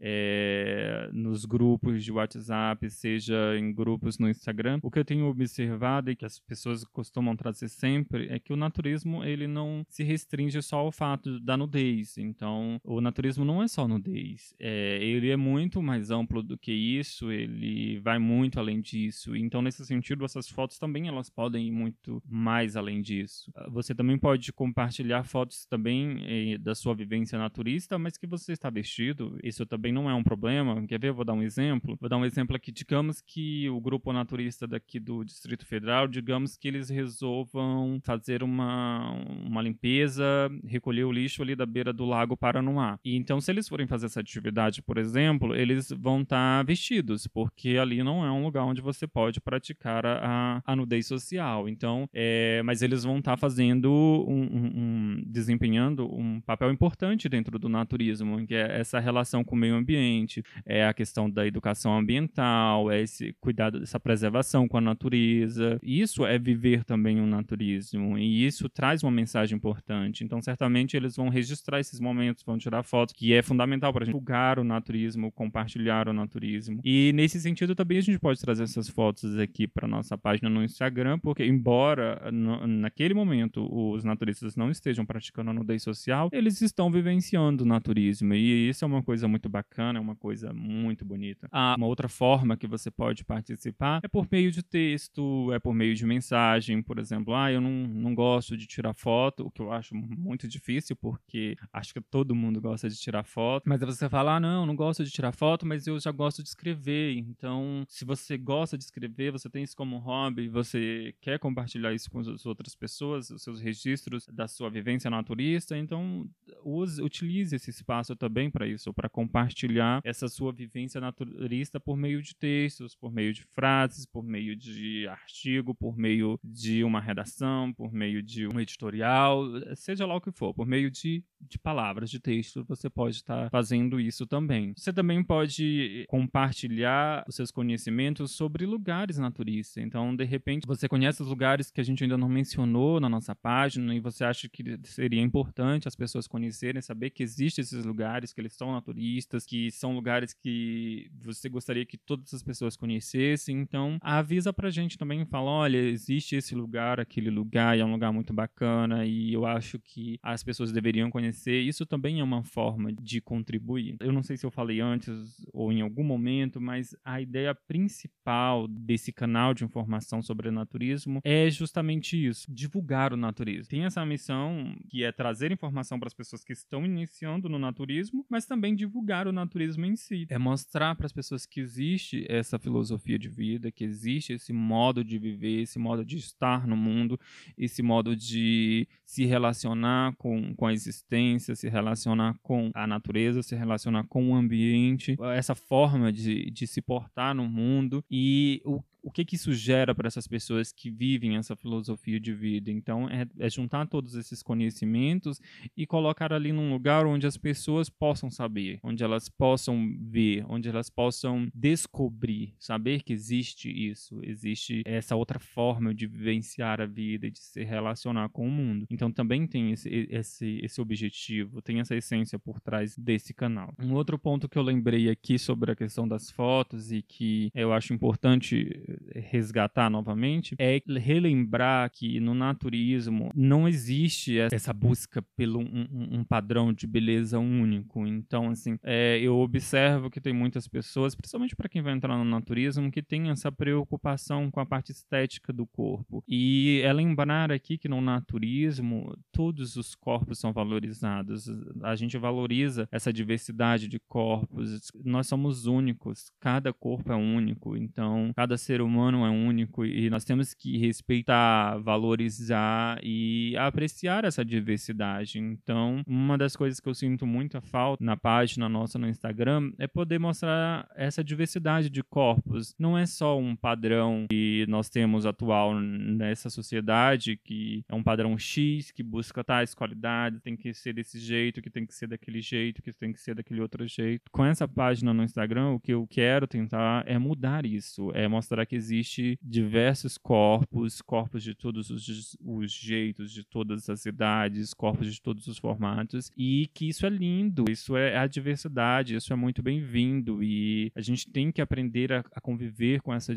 é, nos grupos de WhatsApp, seja em grupos no Instagram, o que eu tenho observado e que as pessoas costumam trazer sempre é que o naturismo ele não se restringe só ao fato da nudez. Então, o naturismo não é só nudez, é, ele é muito mais amplo do que isso, ele vai muito além disso. Então, nesse sentido, essas fotos também elas podem ir muito mais além disso. Você também pode compartilhar fotos também eh, da sua vivência naturista, mas que você está vestido. Isso também não é um problema. Quer ver? Vou dar um exemplo. Vou dar um exemplo aqui. Digamos que o grupo naturista daqui do Distrito Federal, digamos que eles resolvam fazer uma, uma limpeza, recolher o lixo ali da beira do lago Paranoá. E então, se eles forem fazer essa atividade, por exemplo, eles vão estar tá vestidos, porque ali não é um lugar onde você pode praticar a, a nudez social. Então, é, mas eles vão estar tá fazendo um, um, um, desempenhando um papel importante dentro do naturismo, que é essa relação com o meio ambiente, é a questão da educação ambiental, é esse cuidado dessa preservação com a natureza. Isso é viver também o naturismo e isso traz uma mensagem importante. Então, certamente eles vão registrar esses momentos, vão tirar fotos, que é fundamental para a gente divulgar o naturismo, compartilhar o naturismo. E nesse sentido também a gente pode trazer essas fotos aqui para nossa página no Instagram, porque embora no, naquele momento os naturistas não estejam praticando a nudez social, eles estão vivenciando o naturismo. E isso é uma coisa muito bacana, é uma coisa muito bonita. Ah, uma outra forma que você pode participar é por meio de texto, é por meio de mensagem, por exemplo, ah, eu não, não gosto de tirar foto, o que eu acho muito difícil, porque acho que todo mundo gosta de tirar foto, mas você fala, ah, não, não gosto de tirar foto, mas eu já gosto de escrever, então se você gosta de escrever, você tem isso como hobby, você quer compartilhar isso com as outras pessoas, os seus registros da sua vivência naturista, então use, utilize esse espaço também para isso, para compartilhar essa sua vivência naturista por meio de textos, por meio de frases, por meio de artigo, por meio de uma redação, por meio de um editorial, seja lá o que for, por meio de, de palavras, de texto, você pode estar fazendo isso também. Você também pode compartilhar os seus conhecimentos sobre lugares naturistas. Então, de repente, você conhece os lugares que a gente ainda não mencionou na nossa página e você acha que seria importante as pessoas conhecerem, saber que existem esses lugares, que eles são naturistas, que são lugares que você gostaria que todas as pessoas conhecessem. Então, avisa pra gente também, fala, olha, existe esse lugar, aquele lugar, e é um lugar muito bacana e eu acho que as pessoas deveriam conhecer. Isso também é uma forma de contribuir. Eu não sei se eu falei antes ou em algum momento, mas a ideia principal desse canal de informação sobre naturismo é justamente isso, divulgar o naturismo. Tem essa missão que é trazer informação para as pessoas que estão iniciando no naturismo, mas também divulgar o naturismo em si. É mostrar para as pessoas que existe essa filosofia de vida, que existe esse modo de viver, esse modo de estar no mundo, esse modo de se relacionar com, com a existência, se relacionar com a natureza, se relacionar com o ambiente, essa forma de, de se portar no mundo. E o o que, que isso gera para essas pessoas que vivem essa filosofia de vida. Então, é, é, juntar todos esses conhecimentos e colocar ali num lugar onde as pessoas possam saber, onde elas possam ver, onde elas possam descobrir, saber que existe isso, existe essa outra forma de vivenciar a vida, de se relacionar com o mundo. Então, também tem esse, esse, esse objetivo, tem essa essência por trás desse canal. Um outro ponto que eu lembrei aqui sobre a questão das fotos e que eu acho importante resgatar novamente é relembrar que no naturismo não existe essa busca pelo um, um padrão de beleza único. Então, assim, é, eu observo que tem muitas pessoas, principalmente para quem vai entrar no naturismo, que tem essa preocupação com a parte estética do corpo. E é lembrar aqui que no naturismo todos os corpos são valorizados. A gente valoriza essa diversidade de corpos. Nós somos únicos. Cada corpo é único. Então, cada ser humano é único e nós temos que respeitar, valorizar e apreciar essa diversidade. Então, uma das coisas que eu sinto muita falta na página nossa no Instagram é poder mostrar essa diversidade de corpos. Não é só um padrão que nós temos atual nessa sociedade, que é um padrão X, que busca tais qualidades, tem que ser desse jeito, que tem que ser daquele jeito, que tem que ser daquele outro jeito. Com essa página no Instagram, o que eu quero tentar é mudar isso, é mostrar que que existe diversos corpos, corpos de todos os, os jeitos, de todas as idades, corpos de todos os formatos, e que isso é lindo, isso é a diversidade, isso é muito bem-vindo, e a gente tem que aprender a, a conviver com essa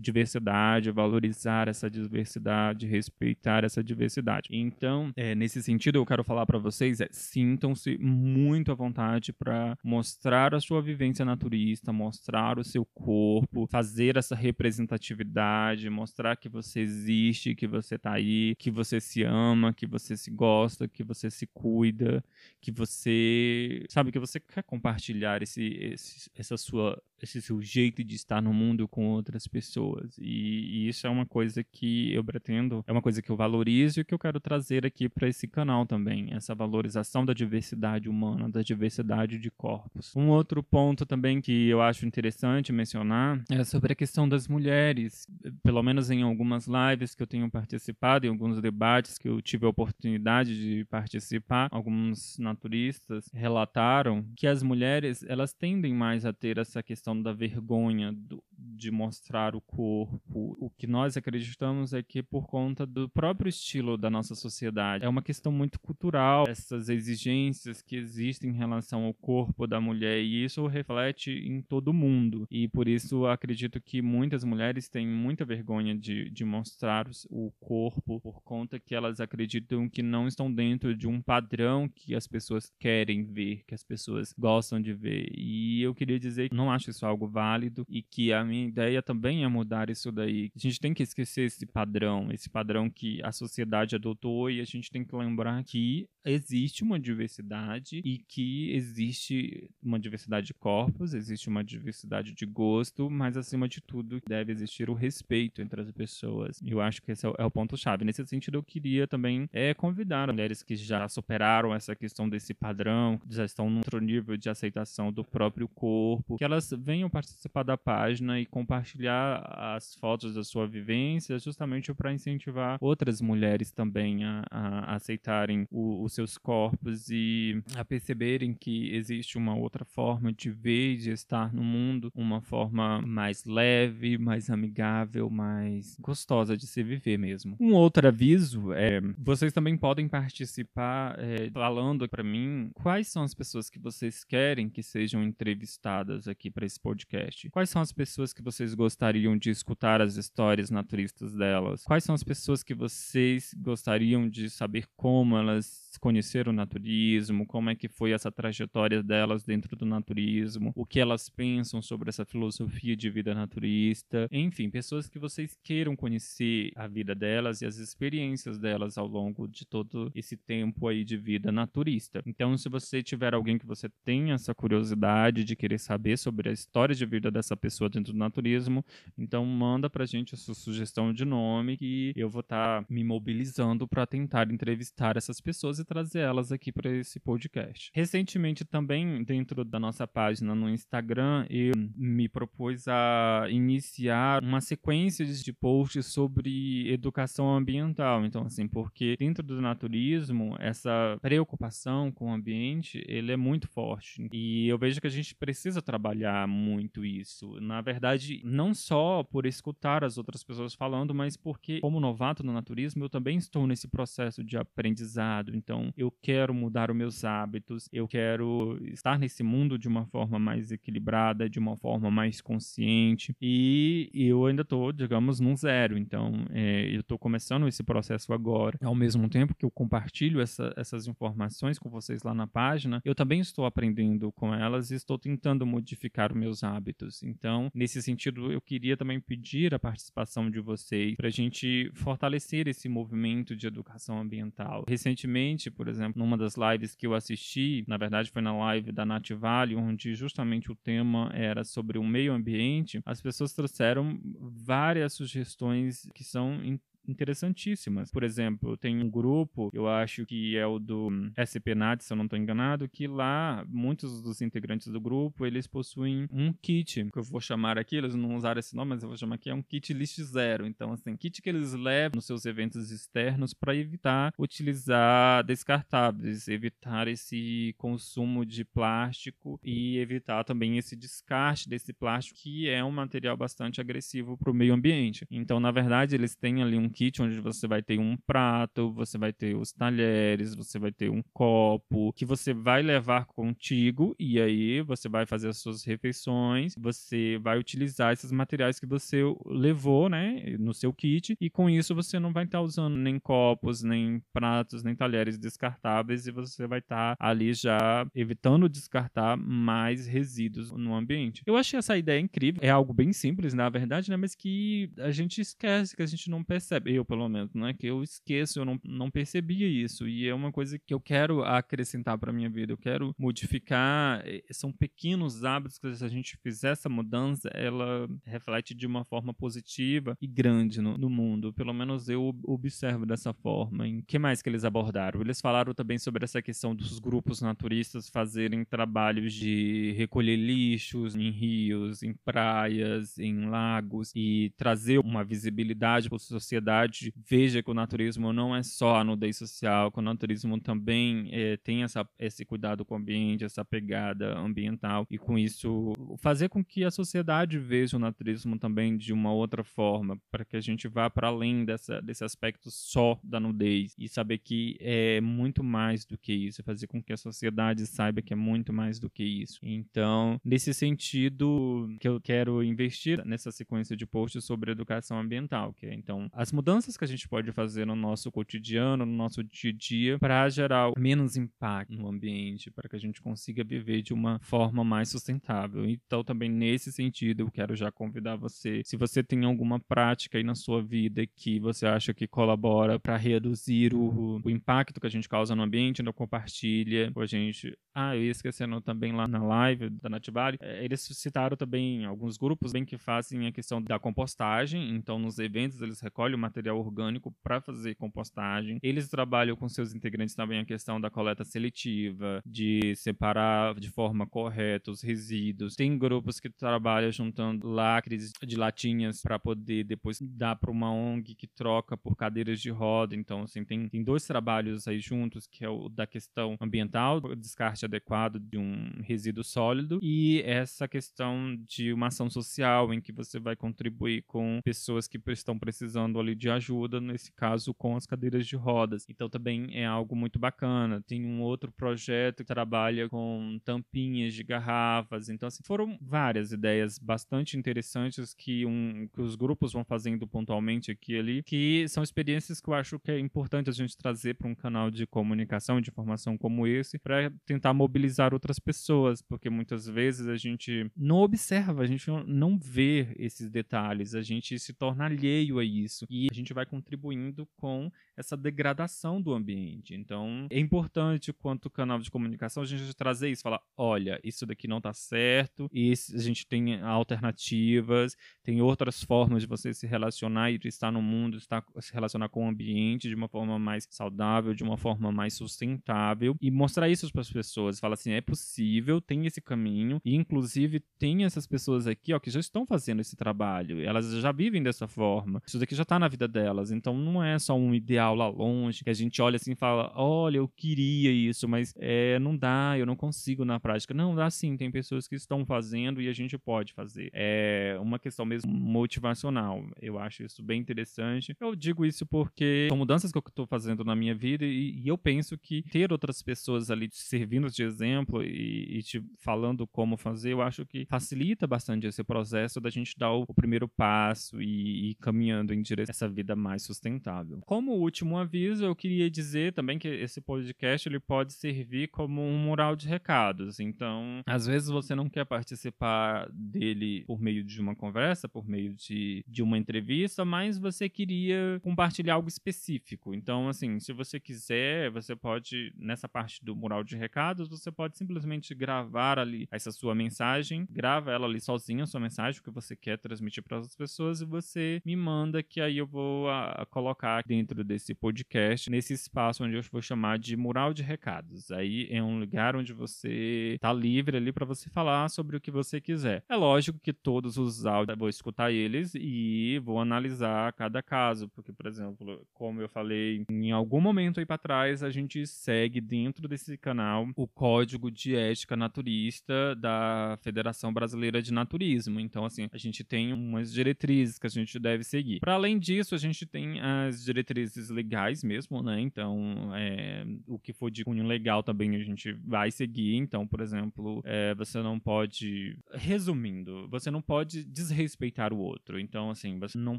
diversidade, valorizar essa diversidade, respeitar essa diversidade. Então, é, nesse sentido, eu quero falar para vocês, é, sintam-se muito à vontade para mostrar a sua vivência naturista, mostrar o seu corpo, fazer essa representatividade, mostrar que você existe, que você tá aí, que você se ama, que você se gosta, que você se cuida, que você sabe que você quer compartilhar esse, esse essa sua esse seu jeito de estar no mundo com outras pessoas. E, e, isso é uma coisa que eu pretendo, é uma coisa que eu valorizo e que eu quero trazer aqui para esse canal também, essa valorização da diversidade humana, da diversidade de corpos. Um outro ponto também que eu acho interessante mencionar é sobre a questão das mulheres, pelo menos em algumas lives que eu tenho participado, em alguns debates que eu tive a oportunidade de participar, alguns naturistas relataram que as mulheres, elas tendem mais a ter essa questão da vergonha do, de mostrar o corpo. O que nós acreditamos é que por conta do próprio estilo da nossa sociedade, é uma questão muito cultural, essas exigências que existem em relação ao corpo da mulher e isso reflete em todo mundo. E por isso acredito que muitas mulheres têm muita vergonha de, de mostrar o corpo por conta que elas acreditam que não estão dentro de um padrão que as pessoas querem ver, que as pessoas gostam de ver. E eu queria dizer que não acho isso algo válido e que a minha ideia também é mudar isso daí. A gente tem que esquecer esse padrão, esse padrão que a sociedade adotou e a gente tem que lembrar que existe uma diversidade e que existe uma diversidade de corpos, existe uma diversidade de gosto, mas acima de tudo deve existir o respeito entre as pessoas. Eu acho que esse é o é ponto-chave. Nesse sentido, eu queria também é, convidar mulheres que já superaram essa questão desse padrão, já estão num outro nível de aceitação do próprio corpo, que elas venham participar da página e compartilhar as fotos da sua vivência, justamente para incentivar outras mulheres também a, a aceitarem o, o seus corpos e a perceberem que existe uma outra forma de ver e de estar no mundo, uma forma mais leve, mais amigável, mais gostosa de se viver mesmo. Um outro aviso é: vocês também podem participar é, falando para mim quais são as pessoas que vocês querem que sejam entrevistadas aqui para esse podcast. Quais são as pessoas que vocês gostariam de escutar as histórias naturistas delas? Quais são as pessoas que vocês gostariam de saber como elas conheceram o naturismo, como é que foi essa trajetória delas dentro do naturismo, o que elas pensam sobre essa filosofia de vida naturista, enfim, pessoas que vocês queiram conhecer a vida delas e as experiências delas ao longo de todo esse tempo aí de vida naturista. Então, se você tiver alguém que você tenha essa curiosidade de querer saber sobre a história de vida dessa pessoa dentro do naturismo, então manda pra gente a sua sugestão de nome que eu vou estar tá me mobilizando para tentar entrevistar essas pessoas e trazer elas aqui para esse podcast. Recentemente também dentro da nossa página no Instagram, eu me propus a iniciar uma sequência de posts sobre educação ambiental. Então assim, porque dentro do naturismo, essa preocupação com o ambiente, ele é muito forte. E eu vejo que a gente precisa trabalhar muito isso. Na verdade, não só por escutar as outras pessoas falando, mas porque como novato no naturismo, eu também estou nesse processo de aprendizado. Então, eu quero mudar os meus hábitos, eu quero estar nesse mundo de uma forma mais equilibrada, de uma forma mais consciente. E eu ainda estou, digamos, num zero. Então, é, eu estou começando esse processo agora. Ao mesmo tempo que eu compartilho essa, essas informações com vocês lá na página, eu também estou aprendendo com elas e estou tentando modificar os meus hábitos. Então, nesse sentido, eu queria também pedir a participação de vocês para a gente fortalecer esse movimento de educação ambiental. Recentemente, por exemplo, numa das lives que eu assisti, na verdade foi na live da Nativale, onde justamente o tema era sobre o meio ambiente, as pessoas trouxeram várias sugestões que são interessantíssimas. Por exemplo, tem um grupo, eu acho que é o do SPNAT, se eu não estou enganado, que lá muitos dos integrantes do grupo, eles possuem um kit, que eu vou chamar aqui, eles não usaram esse nome, mas eu vou chamar aqui, é um kit list zero. Então, assim, kit que eles levam nos seus eventos externos para evitar utilizar descartáveis, evitar esse consumo de plástico e evitar também esse descarte desse plástico, que é um material bastante agressivo para o meio ambiente. Então, na verdade, eles têm ali um kit onde você vai ter um prato, você vai ter os talheres, você vai ter um copo que você vai levar contigo e aí você vai fazer as suas refeições, você vai utilizar esses materiais que você levou, né, no seu kit e com isso você não vai estar tá usando nem copos, nem pratos, nem talheres descartáveis e você vai estar tá ali já evitando descartar mais resíduos no ambiente. Eu achei essa ideia incrível, é algo bem simples, na verdade, né, mas que a gente esquece, que a gente não percebe eu pelo menos, né? Que eu esqueço, eu não, não percebia isso. E é uma coisa que eu quero acrescentar para minha vida, eu quero modificar. São pequenos hábitos que se a gente fizer essa mudança, ela reflete de uma forma positiva e grande no, no mundo. Pelo menos eu observo dessa forma. Em que mais que eles abordaram? Eles falaram também sobre essa questão dos grupos naturistas fazerem trabalhos de recolher lixos em rios, em praias, em lagos e trazer uma visibilidade para a sociedade sociedade veja que o naturismo não é só a nudez social, que o naturismo também é, tem essa, esse cuidado com o ambiente, essa pegada ambiental, e com isso fazer com que a sociedade veja o naturismo também de uma outra forma, para que a gente vá para além dessa, desse aspecto só da nudez e saber que é muito mais do que isso, fazer com que a sociedade saiba que é muito mais do que isso. Então, nesse sentido, que eu quero investir nessa sequência de posts sobre educação ambiental, que é então as mudanças que a gente pode fazer no nosso cotidiano, no nosso dia a dia, para gerar menos impacto no ambiente, para que a gente consiga viver de uma forma mais sustentável. Então, também nesse sentido, eu quero já convidar você, se você tem alguma prática aí na sua vida que você acha que colabora para reduzir o, o, impacto que a gente causa no ambiente, não compartilha com a gente. Ah, eu ia esquecendo também lá na live da Nativale, é, eles citaram também alguns grupos bem que fazem a questão da compostagem, então nos eventos eles recolhem material orgânico para fazer compostagem. Eles trabalham com seus integrantes também a questão da coleta seletiva, de separar de forma correta os resíduos. Tem grupos que trabalham juntando lacres de latinhas para poder depois dar para uma ONG que troca por cadeiras de roda. Então, assim, tem, tem dois trabalhos aí juntos, que é o da questão ambiental, descarte adequado de um resíduo sólido, e essa questão de uma ação social em que você vai contribuir com pessoas que estão precisando ali de ajuda, nesse caso com as cadeiras de rodas. Então também é algo muito bacana. Tem um outro projeto que trabalha com tampinhas de garrafas. Então assim, foram várias ideias bastante interessantes que, um, que os grupos vão fazendo pontualmente aqui e ali, que são experiências que eu acho que é importante a gente trazer para um canal de comunicação, de informação como esse, para tentar mobilizar outras pessoas, porque muitas vezes a gente não observa, a gente não vê esses detalhes, a gente se torna alheio a isso e a gente vai contribuindo com essa degradação do ambiente. Então, é importante, quanto canal de comunicação, a gente trazer isso, falar, olha, isso daqui não está certo, e a gente tem alternativas, tem outras formas de você se relacionar e estar no mundo, estar, se relacionar com o ambiente de uma forma mais saudável, de uma forma mais sustentável, e mostrar isso para as pessoas. Fala assim, é possível, tem esse caminho, e inclusive tem essas pessoas aqui, ó, que já estão fazendo esse trabalho, elas já vivem dessa forma, isso daqui já está na vida delas, então não é só um ideal lá longe, que a gente olha assim e fala: olha, eu queria isso, mas é, não dá, eu não consigo na prática. Não, dá sim, tem pessoas que estão fazendo e a gente pode fazer. É uma questão mesmo motivacional. Eu acho isso bem interessante. Eu digo isso porque são mudanças que eu estou fazendo na minha vida e, e, eu penso que ter outras pessoas ali servindo de exemplo e, e te falando como fazer, eu acho que facilita bastante esse processo da gente dar o, o primeiro passo e ir caminhando em direção a essa vida mais sustentável. Como último último aviso, eu queria dizer também que esse podcast ele pode servir como um mural de recados. Então, às vezes você não quer participar dele por meio de uma conversa, por meio de, de uma entrevista, mas você queria compartilhar algo específico. Então, assim, se você quiser, você pode, nessa parte do mural de recados, você pode simplesmente gravar ali essa sua mensagem, grava ela ali sozinha, a sua mensagem, o que você quer transmitir para as pessoas, e você me manda que aí eu vou a, a colocar dentro desse esse podcast nesse espaço onde eu vou chamar de mural de recados. Aí é um lugar onde você tá livre ali para você falar sobre o que você quiser. É lógico que todos os áudios eu vou escutar eles e vou analisar cada caso, porque por exemplo, como eu falei em algum momento aí para trás, a gente segue dentro desse canal o código de ética naturista da Federação Brasileira de Naturismo. Então assim, a gente tem umas diretrizes que a gente deve seguir. Para além disso, a gente tem as diretrizes legais mesmo, né? Então, é, o que for de cunho legal também a gente vai seguir. Então, por exemplo, é, você não pode. Resumindo, você não pode desrespeitar o outro. Então, assim, você não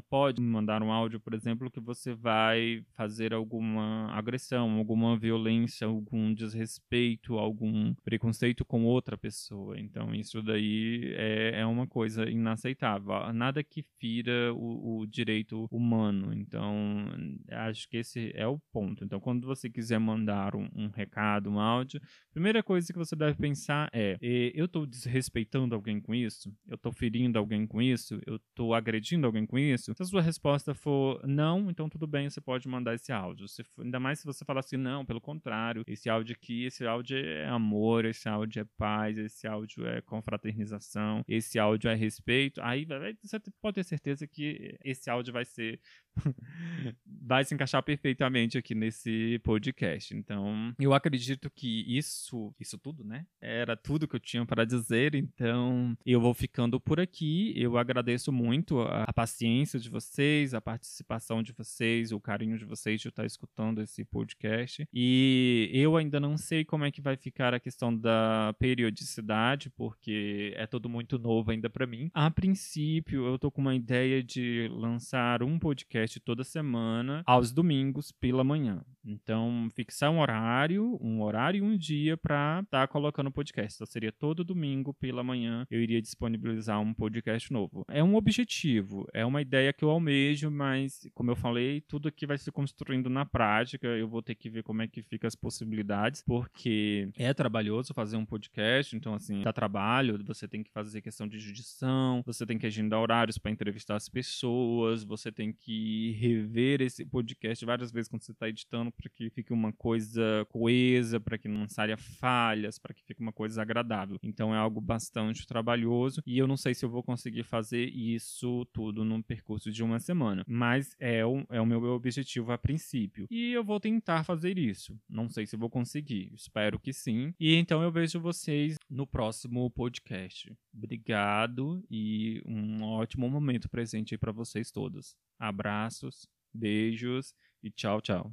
pode mandar um áudio, por exemplo, que você vai fazer alguma agressão, alguma violência, algum desrespeito, algum preconceito com outra pessoa. Então, isso daí é, é uma coisa inaceitável. Nada que fira o, o direito humano. Então, acho que esse é o ponto. Então, quando você quiser mandar um, um recado, um áudio, primeira coisa que você deve pensar é: eu estou desrespeitando alguém com isso? Eu estou ferindo alguém com isso? Eu estou agredindo alguém com isso? Se a sua resposta for não, então tudo bem, você pode mandar esse áudio. Se ainda mais se você falar assim, não, pelo contrário, esse áudio aqui, esse áudio é amor, esse áudio é paz, esse áudio é confraternização, esse áudio é respeito. Aí você pode ter certeza que esse áudio vai ser vai se encaixar perfeitamente aqui nesse podcast. Então, eu acredito que isso, isso tudo, né? Era tudo que eu tinha para dizer. Então, eu vou ficando por aqui. Eu agradeço muito a, a paciência de vocês, a participação de vocês, o carinho de vocês de estar escutando esse podcast. E eu ainda não sei como é que vai ficar a questão da periodicidade, porque é tudo muito novo ainda para mim. A princípio, eu tô com uma ideia de lançar um podcast podcast toda semana, aos domingos pela manhã. Então, fixar um horário, um horário e um dia para estar tá colocando o podcast. Então, seria todo domingo pela manhã eu iria disponibilizar um podcast novo. É um objetivo, é uma ideia que eu almejo, mas, como eu falei, tudo aqui vai se construindo na prática. Eu vou ter que ver como é que fica as possibilidades, porque é trabalhoso fazer um podcast. Então, assim, dá trabalho, você tem que fazer questão de judição, você tem que agendar horários para entrevistar as pessoas, você tem que rever esse podcast várias vezes quando você está editando para que fique uma coisa coesa, para que não saia falhas, para que fique uma coisa agradável. Então é algo bastante trabalhoso e eu não sei se eu vou conseguir fazer isso tudo num percurso de uma semana, mas é o, é o meu objetivo a princípio. E eu vou tentar fazer isso. Não sei se vou conseguir, espero que sim. E então eu vejo vocês no próximo podcast. Obrigado e um ótimo momento presente aí para vocês todos. Abraços, beijos e tchau, tchau.